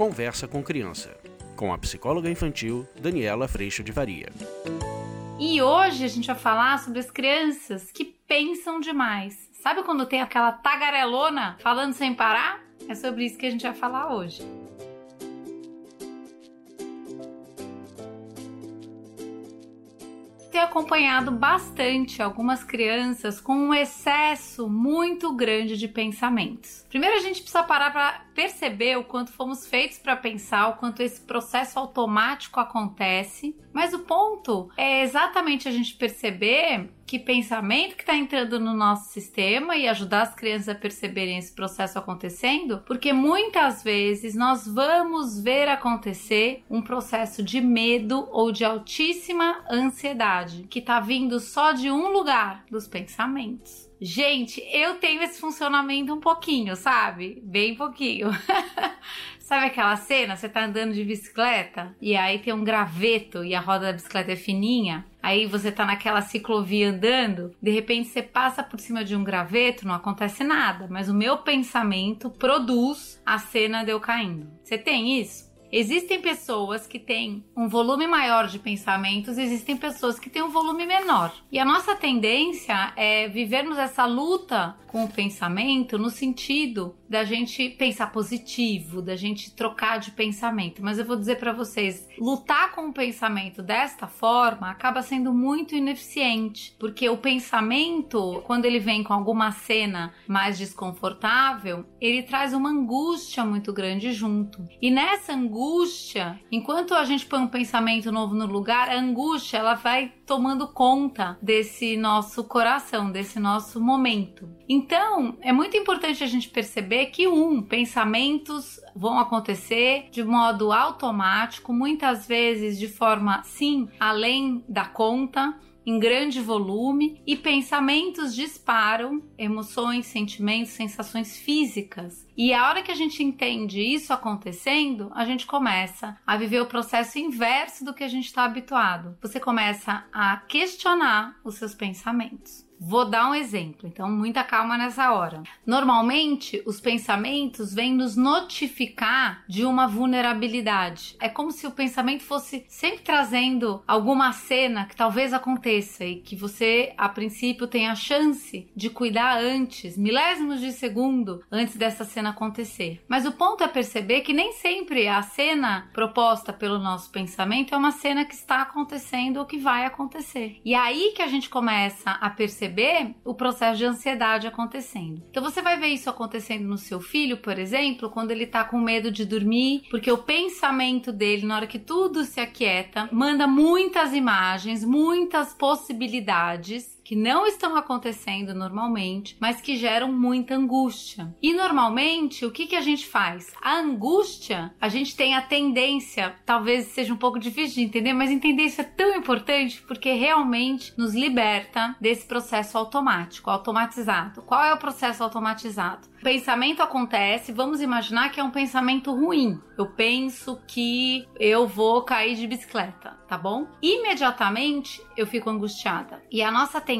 Conversa com Criança, com a psicóloga infantil Daniela Freixo de Varia. E hoje a gente vai falar sobre as crianças que pensam demais. Sabe quando tem aquela tagarelona falando sem parar? É sobre isso que a gente vai falar hoje. Ter acompanhado bastante algumas crianças com um excesso muito grande de pensamentos. Primeiro a gente precisa parar para perceber o quanto fomos feitos para pensar, o quanto esse processo automático acontece. Mas o ponto é exatamente a gente perceber que pensamento que está entrando no nosso sistema e ajudar as crianças a perceberem esse processo acontecendo, porque muitas vezes nós vamos ver acontecer um processo de medo ou de altíssima ansiedade que está vindo só de um lugar, dos pensamentos. Gente, eu tenho esse funcionamento um pouquinho, sabe? Bem pouquinho. Sabe aquela cena? Você tá andando de bicicleta e aí tem um graveto e a roda da bicicleta é fininha. Aí você tá naquela ciclovia andando, de repente você passa por cima de um graveto, não acontece nada, mas o meu pensamento produz a cena de eu caindo. Você tem isso? Existem pessoas que têm um volume maior de pensamentos, existem pessoas que têm um volume menor. E a nossa tendência é vivermos essa luta com o pensamento no sentido da gente pensar positivo, da gente trocar de pensamento. Mas eu vou dizer para vocês, lutar com o pensamento desta forma acaba sendo muito ineficiente, porque o pensamento, quando ele vem com alguma cena mais desconfortável, ele traz uma angústia muito grande junto. E nessa angústia, enquanto a gente põe um pensamento novo no lugar, a angústia ela vai tomando conta desse nosso coração, desse nosso momento. Então, é muito importante a gente perceber que um, pensamentos vão acontecer de modo automático, muitas vezes de forma sim, além da conta em grande volume e pensamentos disparam, emoções, sentimentos, sensações físicas. E a hora que a gente entende isso acontecendo, a gente começa a viver o processo inverso do que a gente está habituado. Você começa a questionar os seus pensamentos. Vou dar um exemplo, então muita calma nessa hora. Normalmente, os pensamentos vêm nos notificar de uma vulnerabilidade. É como se o pensamento fosse sempre trazendo alguma cena que talvez aconteça e que você, a princípio, tenha a chance de cuidar antes, milésimos de segundo antes dessa cena acontecer. Mas o ponto é perceber que nem sempre a cena proposta pelo nosso pensamento é uma cena que está acontecendo ou que vai acontecer. E é aí que a gente começa a perceber perceber o processo de ansiedade acontecendo. Então você vai ver isso acontecendo no seu filho, por exemplo, quando ele tá com medo de dormir, porque o pensamento dele, na hora que tudo se aquieta, manda muitas imagens, muitas possibilidades que não estão acontecendo normalmente, mas que geram muita angústia. E normalmente, o que, que a gente faz? A angústia, a gente tem a tendência, talvez seja um pouco difícil de entender, mas entender isso é tão importante porque realmente nos liberta desse processo automático, automatizado. Qual é o processo automatizado? O pensamento acontece, vamos imaginar que é um pensamento ruim. Eu penso que eu vou cair de bicicleta, tá bom? Imediatamente eu fico angustiada. E a nossa tendência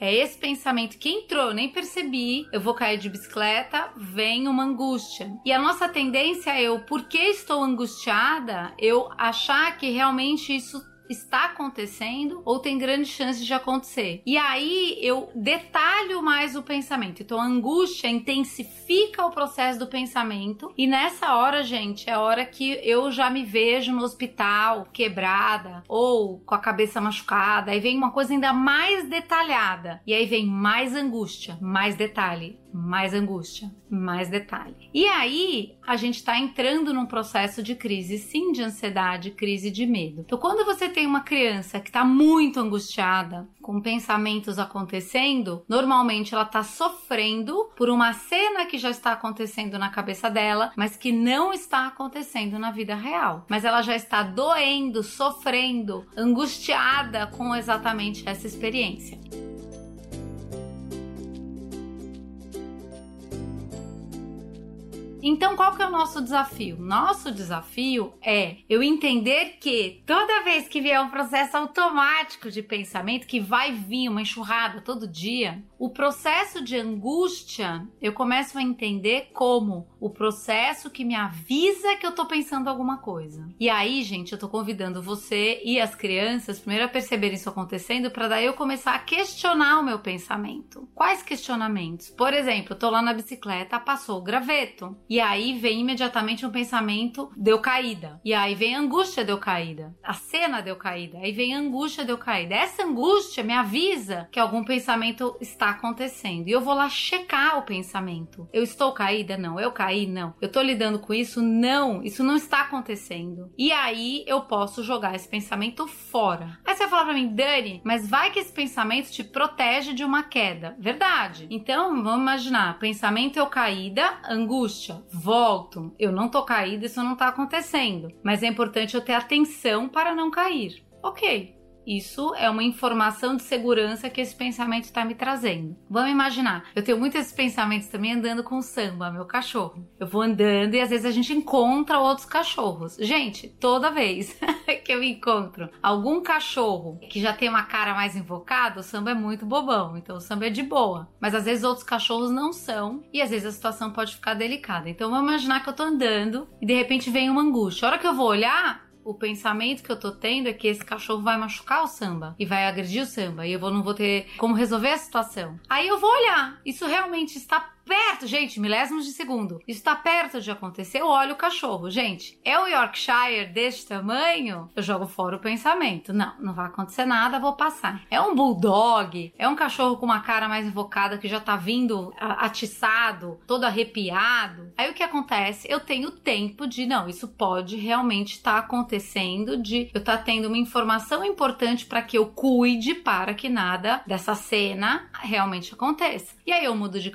é esse pensamento que entrou, nem percebi, eu vou cair de bicicleta, vem uma angústia. E a nossa tendência é eu, porque estou angustiada, eu achar que realmente isso está acontecendo ou tem grande chance de acontecer. E aí eu detalho mais o pensamento. Então a angústia intensifica o processo do pensamento e nessa hora, gente, é a hora que eu já me vejo no hospital quebrada ou com a cabeça machucada. Aí vem uma coisa ainda mais detalhada. E aí vem mais angústia, mais detalhe, mais angústia, mais detalhe. E aí a gente está entrando num processo de crise, sim, de ansiedade, crise de medo. Então, quando você tem uma criança que está muito angustiada, com pensamentos acontecendo, normalmente ela está sofrendo por uma cena que já está acontecendo na cabeça dela, mas que não está acontecendo na vida real. Mas ela já está doendo, sofrendo, angustiada com exatamente essa experiência. Então, qual que é o nosso desafio? Nosso desafio é eu entender que toda vez que vier um processo automático de pensamento, que vai vir uma enxurrada todo dia, o processo de angústia eu começo a entender como o processo que me avisa que eu tô pensando alguma coisa. E aí, gente, eu tô convidando você e as crianças primeiro a perceberem isso acontecendo para daí eu começar a questionar o meu pensamento. Quais questionamentos? Por exemplo, eu tô lá na bicicleta, passou o graveto. E aí vem imediatamente um pensamento deu caída. E aí vem angústia deu caída. A cena deu caída. Aí vem angústia deu caída. Essa angústia me avisa que algum pensamento está acontecendo. E eu vou lá checar o pensamento. Eu estou caída? Não. Eu caí? Não. Eu tô lidando com isso? Não. Isso não está acontecendo. E aí eu posso jogar esse pensamento fora. Aí você vai falar pra mim, Dani, mas vai que esse pensamento te protege de uma queda. Verdade. Então, vamos imaginar, pensamento eu caída, angústia, volto. Eu não tô caída, isso não tá acontecendo. Mas é importante eu ter atenção para não cair. Ok, isso é uma informação de segurança que esse pensamento está me trazendo. Vamos imaginar, eu tenho muitos pensamentos também andando com o samba, meu cachorro. Eu vou andando e às vezes a gente encontra outros cachorros. Gente, toda vez que eu encontro algum cachorro que já tem uma cara mais invocada, o samba é muito bobão, então o samba é de boa. Mas às vezes outros cachorros não são e às vezes a situação pode ficar delicada. Então vamos imaginar que eu tô andando e de repente vem uma angústia. A hora que eu vou olhar, o pensamento que eu tô tendo é que esse cachorro vai machucar o samba e vai agredir o samba e eu vou, não vou ter como resolver a situação. Aí eu vou olhar, isso realmente está perto, gente, milésimos de segundo. Isso tá perto de acontecer. Eu olho o cachorro, gente. É o Yorkshire deste tamanho? Eu jogo fora o pensamento. Não, não vai acontecer nada, vou passar. É um bulldog? É um cachorro com uma cara mais invocada que já tá vindo atiçado, todo arrepiado? Aí o que acontece? Eu tenho tempo de, não, isso pode realmente estar tá acontecendo, de eu tá tendo uma informação importante para que eu cuide para que nada dessa cena realmente aconteça. E aí eu mudo de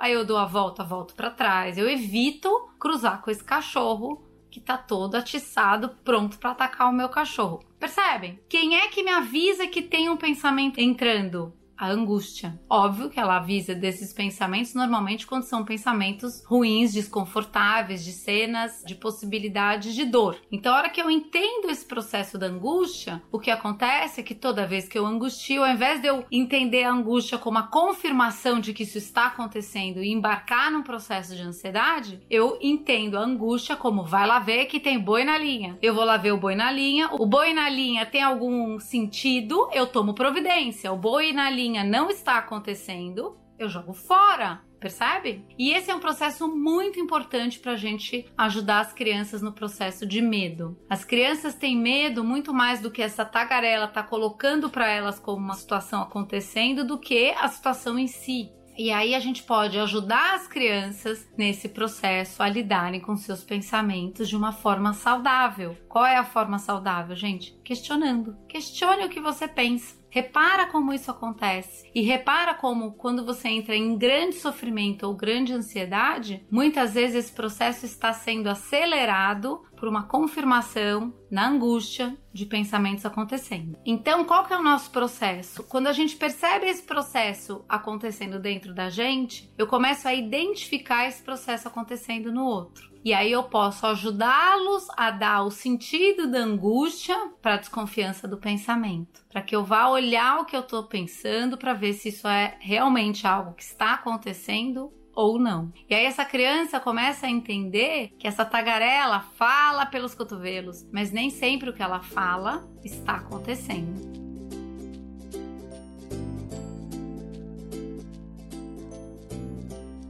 aí eu dou a volta, volto para trás. Eu evito cruzar com esse cachorro que tá todo atiçado, pronto para atacar o meu cachorro. Percebem? Quem é que me avisa que tem um pensamento entrando? A angústia. Óbvio que ela avisa desses pensamentos normalmente quando são pensamentos ruins, desconfortáveis, de cenas, de possibilidades de dor. Então, a hora que eu entendo esse processo da angústia, o que acontece é que toda vez que eu angustio, ao invés de eu entender a angústia como a confirmação de que isso está acontecendo e embarcar num processo de ansiedade, eu entendo a angústia como vai lá ver que tem boi na linha. Eu vou lá ver o boi na linha. O boi na linha tem algum sentido, eu tomo providência. O boi na linha não está acontecendo, eu jogo fora. Percebe? E esse é um processo muito importante para a gente ajudar as crianças no processo de medo. As crianças têm medo muito mais do que essa tagarela tá colocando para elas como uma situação acontecendo do que a situação em si. E aí a gente pode ajudar as crianças nesse processo a lidarem com seus pensamentos de uma forma saudável. Qual é a forma saudável, gente? Questionando. Questione o que você pensa. Repara como isso acontece e repara como quando você entra em grande sofrimento ou grande ansiedade, muitas vezes esse processo está sendo acelerado por uma confirmação na angústia de pensamentos acontecendo. Então, qual que é o nosso processo? Quando a gente percebe esse processo acontecendo dentro da gente, eu começo a identificar esse processo acontecendo no outro. E aí eu posso ajudá-los a dar o sentido da angústia para a desconfiança do pensamento, para que eu vá olhar o que eu estou pensando para ver se isso é realmente algo que está acontecendo ou não. E aí essa criança começa a entender que essa tagarela fala pelos cotovelos, mas nem sempre o que ela fala está acontecendo.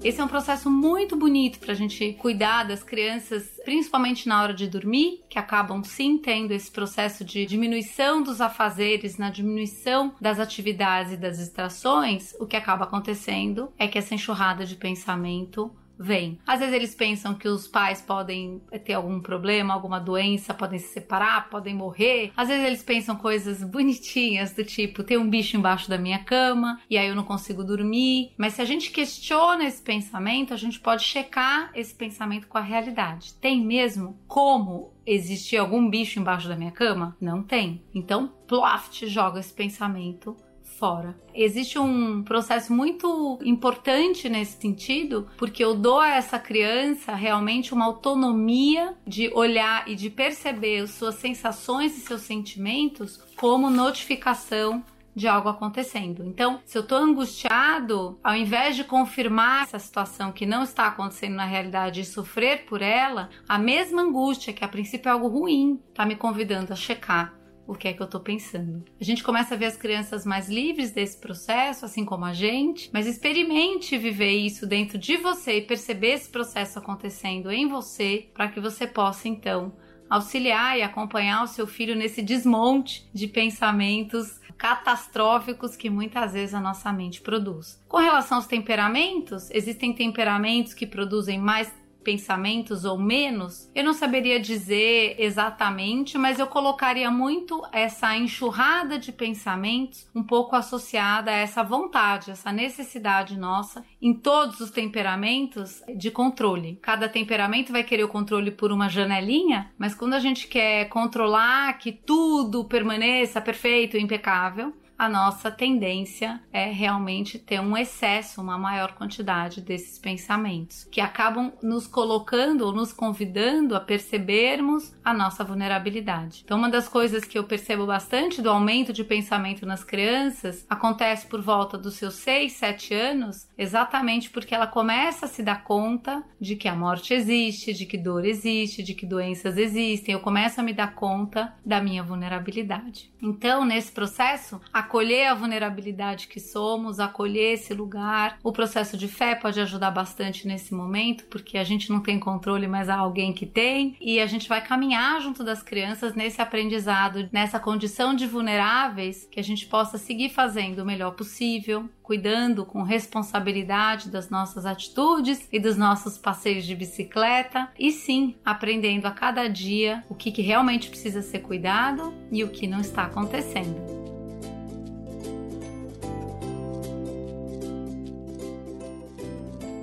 Esse é um processo muito bonito para a gente cuidar das crianças, principalmente na hora de dormir, que acabam sim tendo esse processo de diminuição dos afazeres, na diminuição das atividades e das distrações. O que acaba acontecendo é que essa enxurrada de pensamento vem. Às vezes eles pensam que os pais podem ter algum problema, alguma doença, podem se separar, podem morrer. Às vezes eles pensam coisas bonitinhas do tipo, tem um bicho embaixo da minha cama e aí eu não consigo dormir. Mas se a gente questiona esse pensamento, a gente pode checar esse pensamento com a realidade. Tem mesmo como existir algum bicho embaixo da minha cama? Não tem. Então, ploft, joga esse pensamento fora. Existe um processo muito importante nesse sentido, porque eu dou a essa criança realmente uma autonomia de olhar e de perceber suas sensações e seus sentimentos como notificação de algo acontecendo. Então, se eu tô angustiado, ao invés de confirmar essa situação que não está acontecendo na realidade e sofrer por ela, a mesma angústia, que a princípio é algo ruim, tá me convidando a checar o que é que eu tô pensando. A gente começa a ver as crianças mais livres desse processo, assim como a gente, mas experimente viver isso dentro de você e perceber esse processo acontecendo em você, para que você possa então auxiliar e acompanhar o seu filho nesse desmonte de pensamentos catastróficos que muitas vezes a nossa mente produz. Com relação aos temperamentos, existem temperamentos que produzem mais pensamentos ou menos, eu não saberia dizer exatamente, mas eu colocaria muito essa enxurrada de pensamentos um pouco associada a essa vontade, essa necessidade nossa em todos os temperamentos de controle. Cada temperamento vai querer o controle por uma janelinha, mas quando a gente quer controlar que tudo permaneça perfeito, impecável, a nossa tendência é realmente ter um excesso, uma maior quantidade desses pensamentos, que acabam nos colocando ou nos convidando a percebermos a nossa vulnerabilidade. Então, uma das coisas que eu percebo bastante do aumento de pensamento nas crianças acontece por volta dos seus 6, 7 anos, exatamente porque ela começa a se dar conta de que a morte existe, de que dor existe, de que doenças existem. Eu começo a me dar conta da minha vulnerabilidade. Então, nesse processo, a acolher a vulnerabilidade que somos, acolher esse lugar. O processo de fé pode ajudar bastante nesse momento, porque a gente não tem controle, mas há alguém que tem, e a gente vai caminhar junto das crianças nesse aprendizado, nessa condição de vulneráveis, que a gente possa seguir fazendo o melhor possível, cuidando com responsabilidade das nossas atitudes e dos nossos passeios de bicicleta, e sim aprendendo a cada dia o que, que realmente precisa ser cuidado e o que não está acontecendo.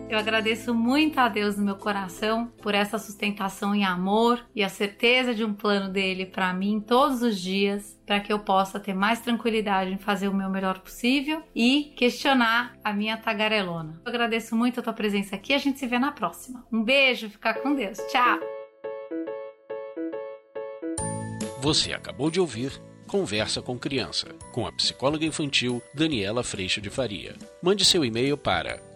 Eu agradeço muito a Deus no meu coração por essa sustentação em amor e a certeza de um plano dele para mim todos os dias, para que eu possa ter mais tranquilidade em fazer o meu melhor possível e questionar a minha tagarelona. Eu agradeço muito a tua presença aqui, a gente se vê na próxima. Um beijo, fica com Deus. Tchau. Você acabou de ouvir Conversa com Criança, com a psicóloga infantil Daniela Freixo de Faria. Mande seu e-mail para